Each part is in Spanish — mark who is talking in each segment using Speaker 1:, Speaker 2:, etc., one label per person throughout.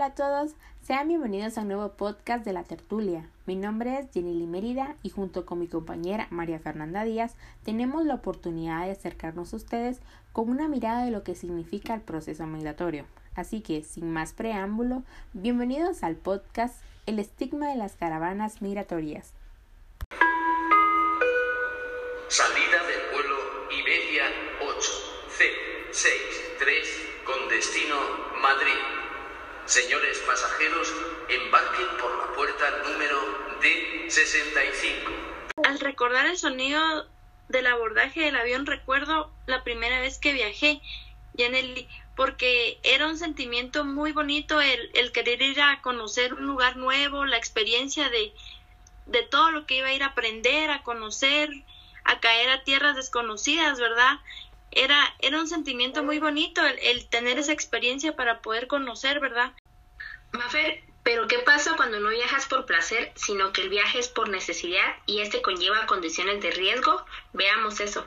Speaker 1: Hola, a todos. Sean bienvenidos a un nuevo podcast de La Tertulia. Mi nombre es Jenny Mérida y junto con mi compañera María Fernanda Díaz tenemos la oportunidad de acercarnos a ustedes con una mirada de lo que significa el proceso migratorio. Así que, sin más preámbulo, bienvenidos al podcast El estigma de las caravanas migratorias.
Speaker 2: Salida del vuelo Iberia 8 C63 con destino Madrid. Señores pasajeros, embarquen por la puerta número D65.
Speaker 3: Al recordar el sonido del abordaje del avión, recuerdo la primera vez que viajé, el porque era un sentimiento muy bonito el, el querer ir a conocer un lugar nuevo, la experiencia de, de todo lo que iba a ir a aprender, a conocer, a caer a tierras desconocidas, ¿verdad? Era, era un sentimiento muy bonito el, el tener esa experiencia para poder conocer, ¿verdad?
Speaker 4: Mafer, pero ¿qué pasa cuando no viajas por placer, sino que el viaje es por necesidad y este conlleva condiciones de riesgo? Veamos eso.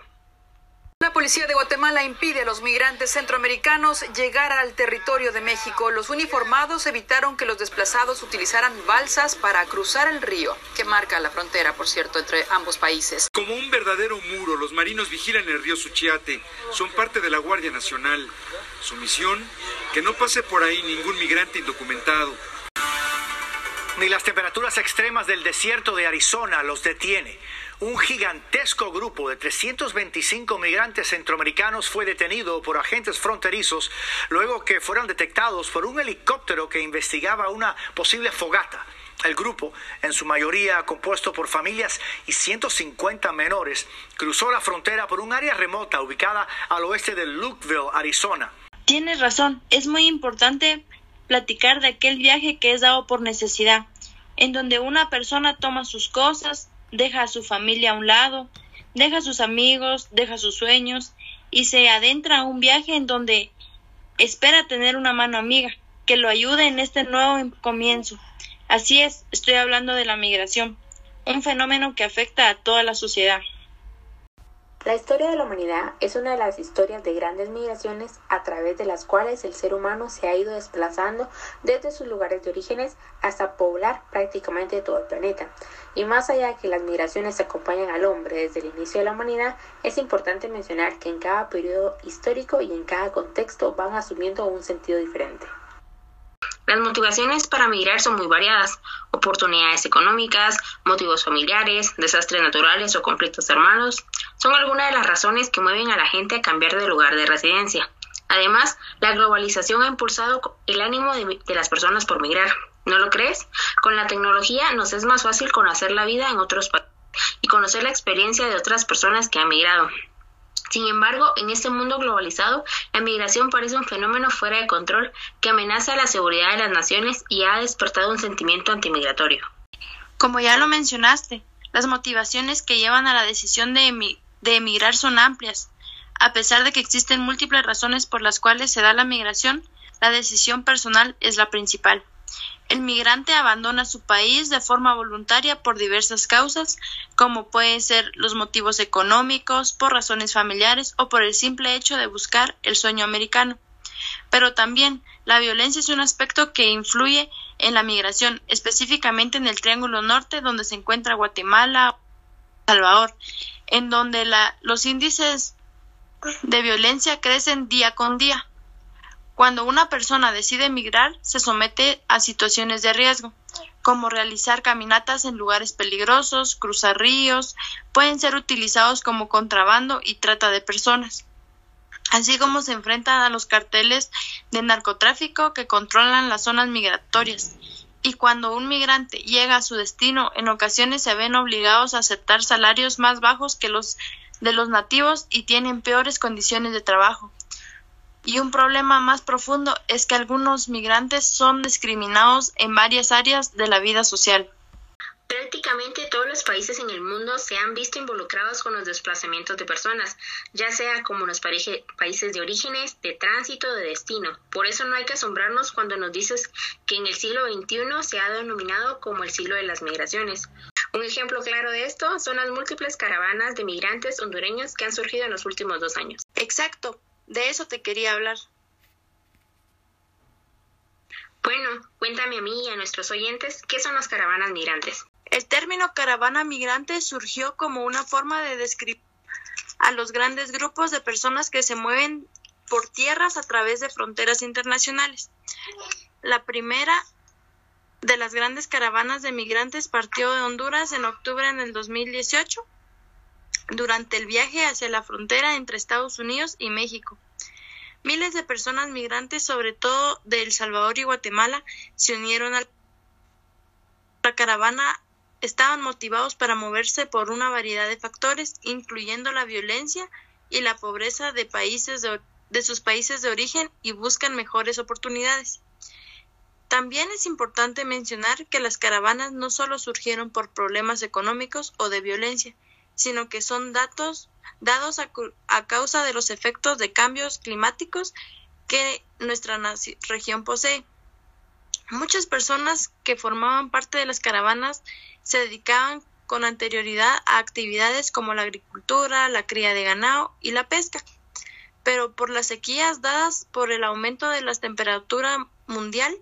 Speaker 5: La policía de Guatemala impide a los migrantes centroamericanos llegar al territorio de México. Los uniformados evitaron que los desplazados utilizaran balsas para cruzar el río, que marca la frontera, por cierto, entre ambos países.
Speaker 6: Como un verdadero muro, los marinos vigilan el río Suchiate. Son parte de la Guardia Nacional. Su misión, que no pase por ahí ningún migrante indocumentado.
Speaker 7: Ni las temperaturas extremas del desierto de Arizona los detiene. Un gigantesco grupo de 325 migrantes centroamericanos fue detenido por agentes fronterizos luego que fueron detectados por un helicóptero que investigaba una posible fogata. El grupo, en su mayoría compuesto por familias y 150 menores, cruzó la frontera por un área remota ubicada al oeste de Lukeville, Arizona.
Speaker 3: Tienes razón, es muy importante platicar de aquel viaje que es dado por necesidad, en donde una persona toma sus cosas, deja a su familia a un lado, deja a sus amigos, deja sus sueños y se adentra a un viaje en donde espera tener una mano amiga que lo ayude en este nuevo comienzo. Así es, estoy hablando de la migración, un fenómeno que afecta a toda la sociedad.
Speaker 1: La historia de la humanidad es una de las historias de grandes migraciones a través de las cuales el ser humano se ha ido desplazando desde sus lugares de orígenes hasta poblar prácticamente todo el planeta. Y más allá de que las migraciones acompañan al hombre desde el inicio de la humanidad, es importante mencionar que en cada periodo histórico y en cada contexto van asumiendo un sentido diferente.
Speaker 4: Las motivaciones para migrar son muy variadas. Oportunidades económicas, motivos familiares, desastres naturales o conflictos hermanos son algunas de las razones que mueven a la gente a cambiar de lugar de residencia. Además, la globalización ha impulsado el ánimo de, las personas por migrar. ¿No lo crees? Con la tecnología nos es más fácil conocer la vida en otros países y conocer la experiencia de otras personas que han migrado. Sin embargo, en este mundo globalizado, la migración parece un fenómeno fuera de control que amenaza la seguridad de las naciones y ha despertado un sentimiento antimigratorio.
Speaker 3: Como ya lo mencionaste, las motivaciones que llevan a la decisión de, de emigrar son amplias. A pesar de que existen múltiples razones por las cuales se da la migración, la decisión personal es la principal. El migrante abandona su país de forma voluntaria por diversas causas, como pueden ser los motivos económicos, por razones familiares o por el simple hecho de buscar el sueño americano. Pero también la violencia es un aspecto que influye en la migración, específicamente en el Triángulo Norte, donde se encuentra Guatemala, Salvador, en donde los índices de violencia crecen día con día. Cuando una persona decide emigrar, se somete a situaciones de riesgo, como realizar caminatas en lugares peligrosos, cruzar ríos, pueden ser utilizados como contrabando y trata de personas, así como se enfrentan a los carteles de narcotráfico que controlan las zonas migratorias. Y cuando un migrante llega a su destino, en ocasiones se ven obligados a aceptar salarios más bajos que los de los nativos y tienen peores condiciones de trabajo. Y un problema más profundo es que algunos migrantes son discriminados en varias áreas de la vida social.
Speaker 4: Prácticamente todos los países en el mundo se han visto involucrados con los desplazamientos de personas, ya sea como los países de orígenes, de tránsito, de destino. Por eso no hay que asombrarnos cuando nos dices que en el siglo XXI se ha denominado como el siglo de las migraciones. Un ejemplo claro de esto son las múltiples caravanas de migrantes hondureños que han surgido en los últimos dos años.
Speaker 3: Exacto, de eso te quería hablar.
Speaker 4: Bueno, cuéntame a mí y a nuestros oyentes qué son las caravanas migrantes.
Speaker 3: El término caravana migrante surgió como una forma de describir a los grandes grupos de personas que se mueven por tierras a través de fronteras internacionales. La primera de las grandes caravanas de migrantes partió de Honduras en octubre del 2018 durante el viaje hacia la frontera entre Estados Unidos y México. Miles de personas migrantes, sobre todo de El Salvador y Guatemala, se unieron a la caravana. Estaban motivados para moverse por una variedad de factores, incluyendo la violencia y la pobreza de, países de, de sus países de origen y buscan mejores oportunidades. También es importante mencionar que las caravanas no solo surgieron por problemas económicos o de violencia, sino que son datos dados a, causa de los efectos de cambios climáticos que nuestra región posee. Muchas personas que formaban parte de las caravanas se dedicaban con anterioridad a actividades como la agricultura, la cría de ganado y la pesca, pero por las sequías dadas por el aumento de la temperatura mundial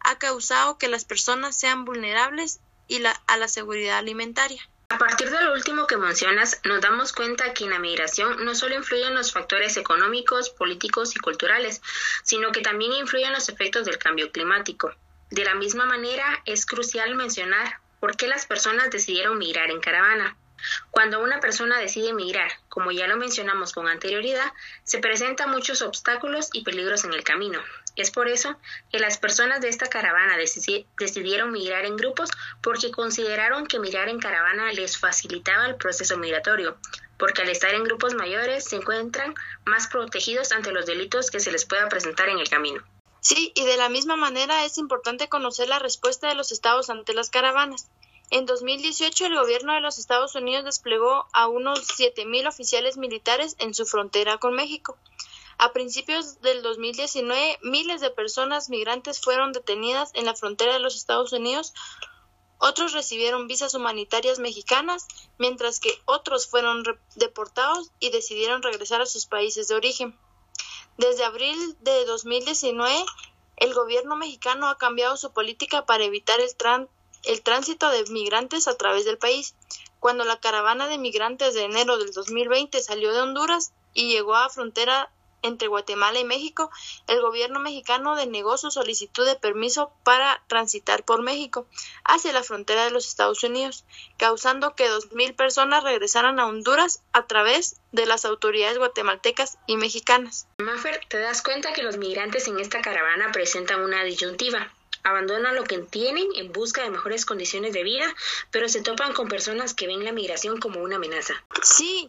Speaker 3: ha causado que las personas sean vulnerables y a la seguridad alimentaria.
Speaker 4: A partir de lo último que mencionas, nos damos cuenta que en la migración no solo influyen los factores económicos, políticos y culturales, sino que también influyen los efectos del cambio climático. De la misma manera, es crucial mencionar por qué las personas decidieron migrar en caravana. Cuando una persona decide emigrar, como ya lo mencionamos con anterioridad, se presentan muchos obstáculos y peligros en el camino. Es por eso que las personas de esta caravana decidieron migrar en grupos porque consideraron que migrar en caravana les facilitaba el proceso migratorio, porque al estar en grupos mayores se encuentran más protegidos ante los delitos que se les pueda presentar en el camino.
Speaker 3: Sí, y de la misma manera es importante conocer la respuesta de los estados ante las caravanas. En 2018, el gobierno de los Estados Unidos desplegó a unos 7.000 oficiales militares en su frontera con México. A principios del 2019, miles de personas migrantes fueron detenidas en la frontera de los Estados Unidos. Otros recibieron visas humanitarias mexicanas, mientras que otros fueron deportados y decidieron regresar a sus países de origen. Desde abril de 2019, el gobierno mexicano ha cambiado su política para evitar el, tránsito de migrantes a través del país. Cuando la caravana de migrantes de enero del 2020 salió de Honduras y llegó a la frontera entre Guatemala y México, el gobierno mexicano denegó su solicitud de permiso para transitar por México hacia la frontera de los Estados Unidos, causando que dos mil personas regresaran a Honduras a través de las autoridades guatemaltecas y mexicanas.
Speaker 4: Maffer, te das cuenta que los migrantes en esta caravana presentan una disyuntiva abandonan lo que tienen en busca de mejores condiciones de vida, pero se topan con personas que ven la migración como una amenaza.
Speaker 3: Sí,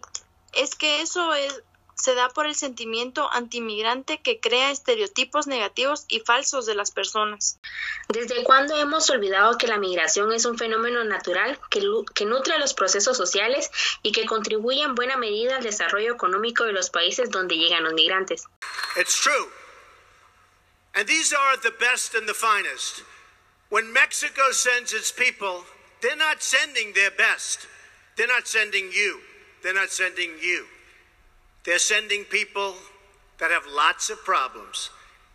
Speaker 3: es que eso es, se da por el sentimiento antimigrante que crea estereotipos negativos y falsos de las personas.
Speaker 4: ¿Desde cuándo hemos olvidado que la migración es un fenómeno natural que, que nutre los procesos sociales y que contribuye en buena medida al desarrollo económico de los países donde llegan los migrantes?
Speaker 8: It's true. And these are the best and the finest. When Mexico sends its people, they're not sending their best. They're not sending you. They're not sending you. They're sending people that have lots of problems,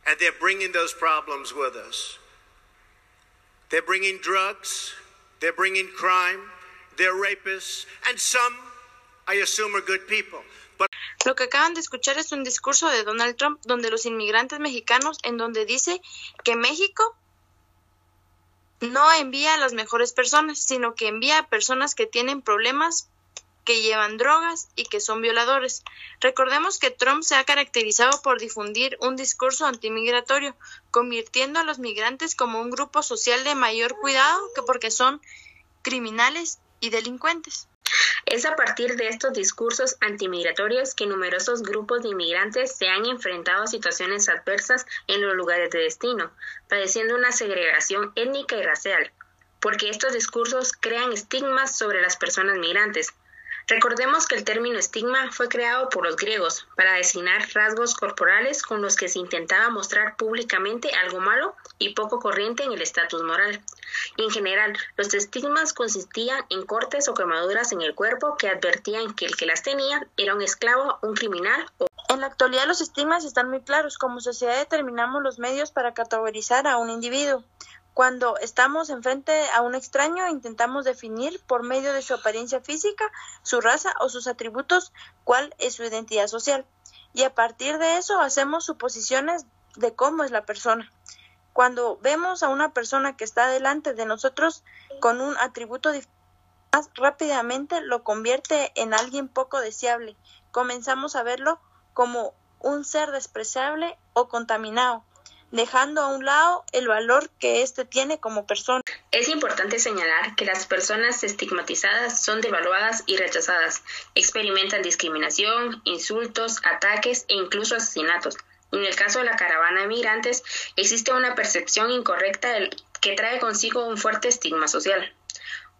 Speaker 8: and they're bringing those problems with us. They're bringing drugs, they're bringing crime, they're rapists, and some, I assume, are good people.
Speaker 3: Lo que acaban de escuchar es un discurso de Donald Trump donde los inmigrantes mexicanos, en donde dice que México no envía a las mejores personas, sino que envía a personas que tienen problemas, que llevan drogas y que son violadores. Recordemos que Trump se ha caracterizado por difundir un discurso antimigratorio, convirtiendo a los migrantes como un grupo social de mayor cuidado que porque son criminales y delincuentes.
Speaker 4: Es a partir de estos discursos antimigratorios que numerosos grupos de inmigrantes se han enfrentado a situaciones adversas en los lugares de destino, padeciendo una segregación étnica y racial, porque estos discursos crean estigmas sobre las personas migrantes, Recordemos que el término estigma fue creado por los griegos para designar rasgos corporales con los que se intentaba mostrar públicamente algo malo y poco corriente en el estatus moral. En general, los estigmas consistían en cortes o quemaduras en el cuerpo que advertían que el que las tenía era un esclavo, un criminal o
Speaker 3: En la actualidad los estigmas están muy claros. Como sociedad determinamos los medios para categorizar a un individuo. Cuando estamos enfrente a un extraño, intentamos definir por medio de su apariencia física, su raza o sus atributos cuál es su identidad social. Y a partir de eso hacemos suposiciones de cómo es la persona. Cuando vemos a una persona que está delante de nosotros con un atributo más rápidamente lo convierte en alguien poco deseable. Comenzamos a verlo como un ser despreciable o contaminado, dejando a un lado el valor que éste tiene como persona.
Speaker 4: Es importante señalar que las personas estigmatizadas son devaluadas y rechazadas, experimentan discriminación, insultos, ataques e incluso asesinatos. En el caso de la caravana de migrantes, existe una percepción incorrecta que trae consigo un fuerte estigma social.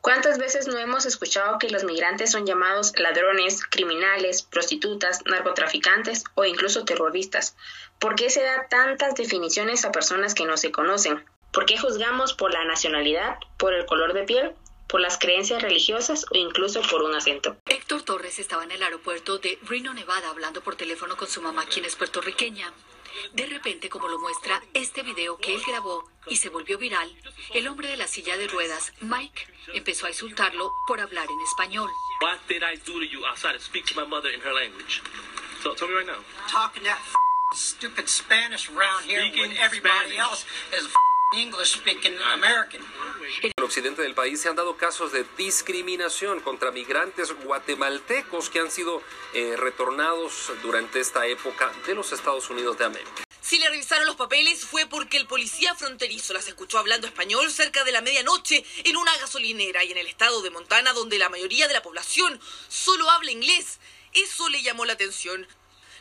Speaker 4: ¿Cuántas veces no hemos escuchado que los migrantes son llamados ladrones, criminales, prostitutas, narcotraficantes o incluso terroristas? ¿Por qué se da tantas definiciones a personas que no se conocen? ¿Por qué juzgamos por la nacionalidad, por el color de piel, por las creencias religiosas o incluso por un acento?
Speaker 5: Héctor Torres estaba en el aeropuerto de Reno, Nevada, hablando por teléfono con su mamá, quien es puertorriqueña. De repente, como lo muestra este video que él grabó y se volvió viral, el hombre de la silla de ruedas, Mike, empezó a insultarlo por hablar en español.
Speaker 9: What did I do to you outside of speak to my mother in her language? So tell me right now.
Speaker 10: Talking that stupid Spanish around here when everybody else is English speaking American.
Speaker 11: En el occidente del país se han dado casos de discriminación contra migrantes guatemaltecos que han sido eh, retornados durante esta época de los Estados Unidos de América.
Speaker 12: Si le revisaron los papeles fue porque el policía fronterizo las escuchó hablando español cerca de la medianoche en una gasolinera y en el estado de Montana donde la mayoría de la población solo habla inglés. Eso le llamó la atención.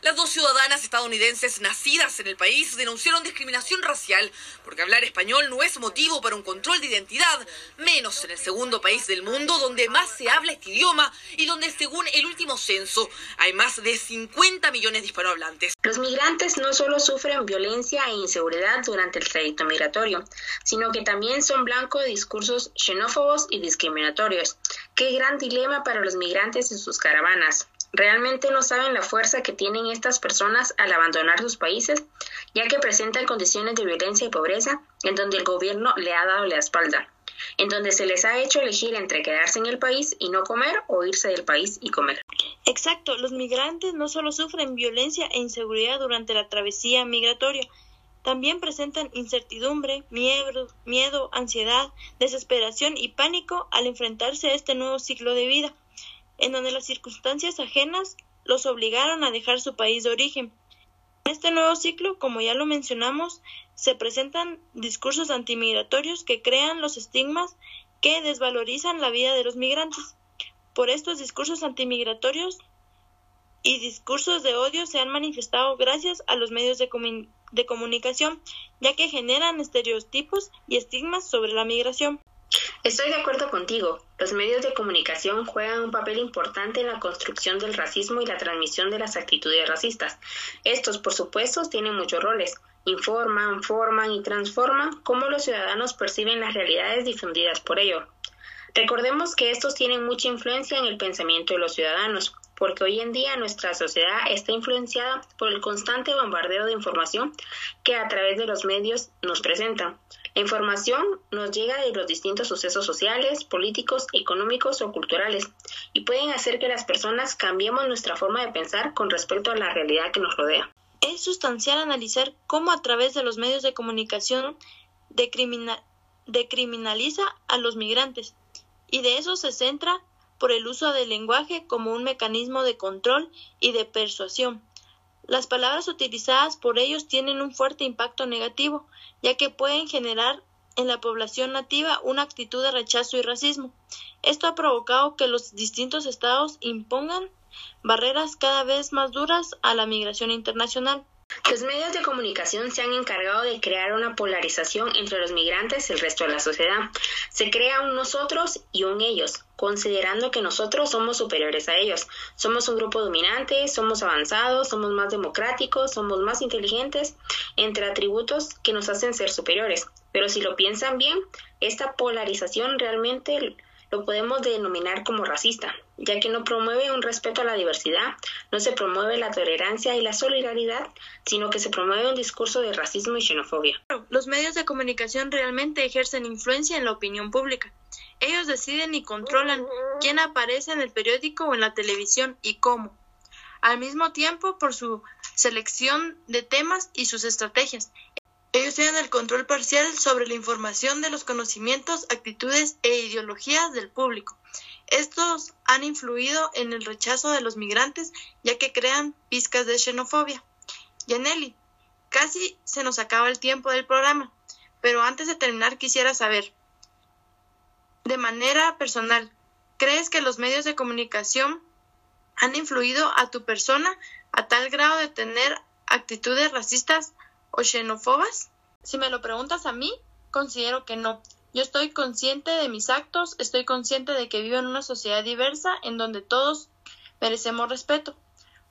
Speaker 12: Las dos ciudadanas estadounidenses nacidas en el país denunciaron discriminación racial porque hablar español no es motivo para un control de identidad, menos en el segundo país del mundo donde más se habla este idioma y donde según el último censo hay más de 50 millones de hispanohablantes.
Speaker 4: Los migrantes no solo sufren violencia e inseguridad durante el trayecto migratorio, sino que también son blanco de discursos xenófobos y discriminatorios. Qué gran dilema para los migrantes en sus caravanas. Realmente no saben la fuerza que tienen estas personas al abandonar sus países, ya que presentan condiciones de violencia y pobreza en donde el gobierno le ha dado la espalda, en donde se les ha hecho elegir entre quedarse en el país y no comer o irse del país y comer.
Speaker 3: Exacto, los migrantes no solo sufren violencia e inseguridad durante la travesía migratoria, también presentan incertidumbre, miedo, miedo, ansiedad, desesperación y pánico al enfrentarse a este nuevo ciclo de vida en donde las circunstancias ajenas los obligaron a dejar su país de origen. En este nuevo ciclo, como ya lo mencionamos, se presentan discursos antimigratorios que crean los estigmas que desvalorizan la vida de los migrantes. Por estos discursos antimigratorios y discursos de odio se han manifestado gracias a los medios de, de comunicación, ya que generan estereotipos y estigmas sobre la migración.
Speaker 4: Estoy de acuerdo contigo. Los medios de comunicación juegan un papel importante en la construcción del racismo y la transmisión de las actitudes racistas. Estos, por supuesto, tienen muchos roles. Informan, forman y transforman cómo los ciudadanos perciben las realidades difundidas por ello. Recordemos que estos tienen mucha influencia en el pensamiento de los ciudadanos, porque hoy en día nuestra sociedad está influenciada por el constante bombardeo de información que a través de los medios nos presentan. La información nos llega de los distintos sucesos sociales, políticos, económicos o culturales y pueden hacer que las personas cambiemos nuestra forma de pensar con respecto a la realidad que nos rodea.
Speaker 3: Es sustancial analizar cómo a través de los medios de comunicación decriminaliza a los migrantes y de eso se centra por el uso del lenguaje como un mecanismo de control y de persuasión. Las palabras utilizadas por ellos tienen un fuerte impacto negativo, ya que pueden generar en la población nativa una actitud de rechazo y racismo. Esto ha provocado que los distintos estados impongan barreras cada vez más duras a la migración internacional.
Speaker 4: Los medios de comunicación se han encargado de crear una polarización entre los migrantes y el resto de la sociedad. Se crea un nosotros y un ellos, considerando que nosotros somos superiores a ellos. Somos un grupo dominante, somos avanzados, somos más democráticos, somos más inteligentes, entre atributos que nos hacen ser superiores. Pero si lo piensan bien, esta polarización realmente lo podemos denominar como racista, ya que no promueve un respeto a la diversidad, no se promueve la tolerancia y la solidaridad, sino que se promueve un discurso de racismo y xenofobia.
Speaker 3: Los medios de comunicación realmente ejercen influencia en la opinión pública. Ellos deciden y controlan quién aparece en el periódico o en la televisión y cómo. Al mismo tiempo, por su selección de temas y sus estrategias. Ellos tienen el control parcial sobre la información de los conocimientos, actitudes e ideologías del público. Estos han influido en el rechazo de los migrantes, ya que crean pizcas de xenofobia. Yaneli, casi se nos acaba el tiempo del programa, pero antes de terminar quisiera saber, de manera personal, ¿crees que los medios de comunicación han influido a tu persona a tal grado de tener actitudes racistas o xenófobas? Si me lo preguntas a mí, considero que no. Yo estoy consciente de mis actos, estoy consciente de que vivo en una sociedad diversa en donde todos merecemos respeto.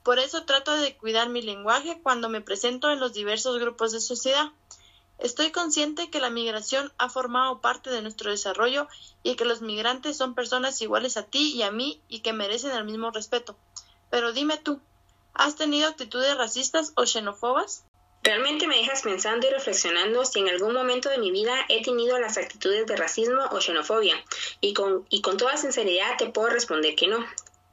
Speaker 3: Por eso trato de cuidar mi lenguaje cuando me presento en los diversos grupos de sociedad. Estoy consciente que la migración ha formado parte de nuestro desarrollo y que los migrantes son personas iguales a ti y a mí y que merecen el mismo respeto. Pero dime tú, ¿has tenido actitudes racistas o xenófobas?
Speaker 4: Realmente me dejas pensando y reflexionando si en algún momento de mi vida he tenido las actitudes de racismo o xenofobia, y con, y con toda sinceridad te puedo responder que no.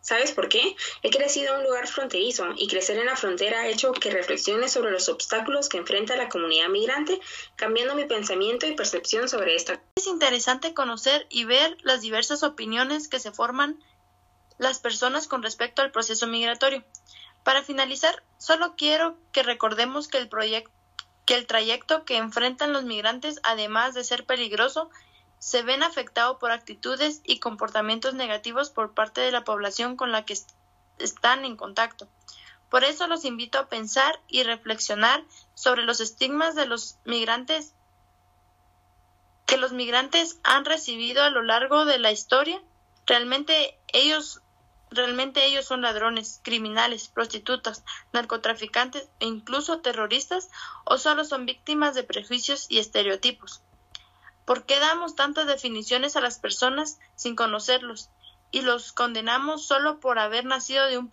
Speaker 4: ¿Sabes por qué? He crecido en un lugar fronterizo y crecer en la frontera ha hecho que reflexione sobre los obstáculos que enfrenta la comunidad migrante, cambiando mi pensamiento y percepción sobre esta.
Speaker 3: Es interesante conocer y ver las diversas opiniones que se forman las personas con respecto al proceso migratorio. Para finalizar, solo quiero que recordemos que el, que el trayecto que enfrentan los migrantes, además de ser peligroso, se ven afectados por actitudes y comportamientos negativos por parte de la población con la que están en contacto. Por eso los invito a pensar y reflexionar sobre los estigmas de los migrantes que los migrantes han recibido a lo largo de la historia. Realmente ellos Realmente ellos son ladrones, criminales, prostitutas, narcotraficantes e incluso terroristas o solo son víctimas de prejuicios y estereotipos. ¿Por qué damos tantas definiciones a las personas sin conocerlos y los condenamos solo por haber nacido de un,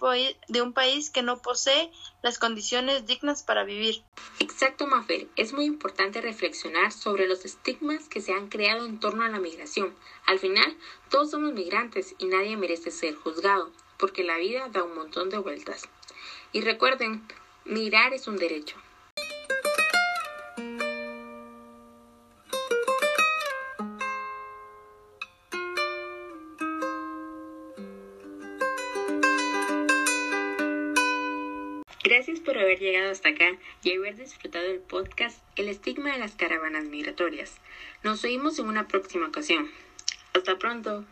Speaker 3: de un país que no posee las condiciones dignas para vivir?
Speaker 1: Exacto, Mafel. Es muy importante reflexionar sobre los estigmas que se han creado en torno a la migración. Al final, todos somos migrantes y nadie merece ser juzgado, porque la vida da un montón de vueltas. Y recuerden, mirar es un derecho. Llegado hasta acá y haber disfrutado del podcast El estigma de las caravanas migratorias. Nos oímos en una próxima ocasión. Hasta pronto.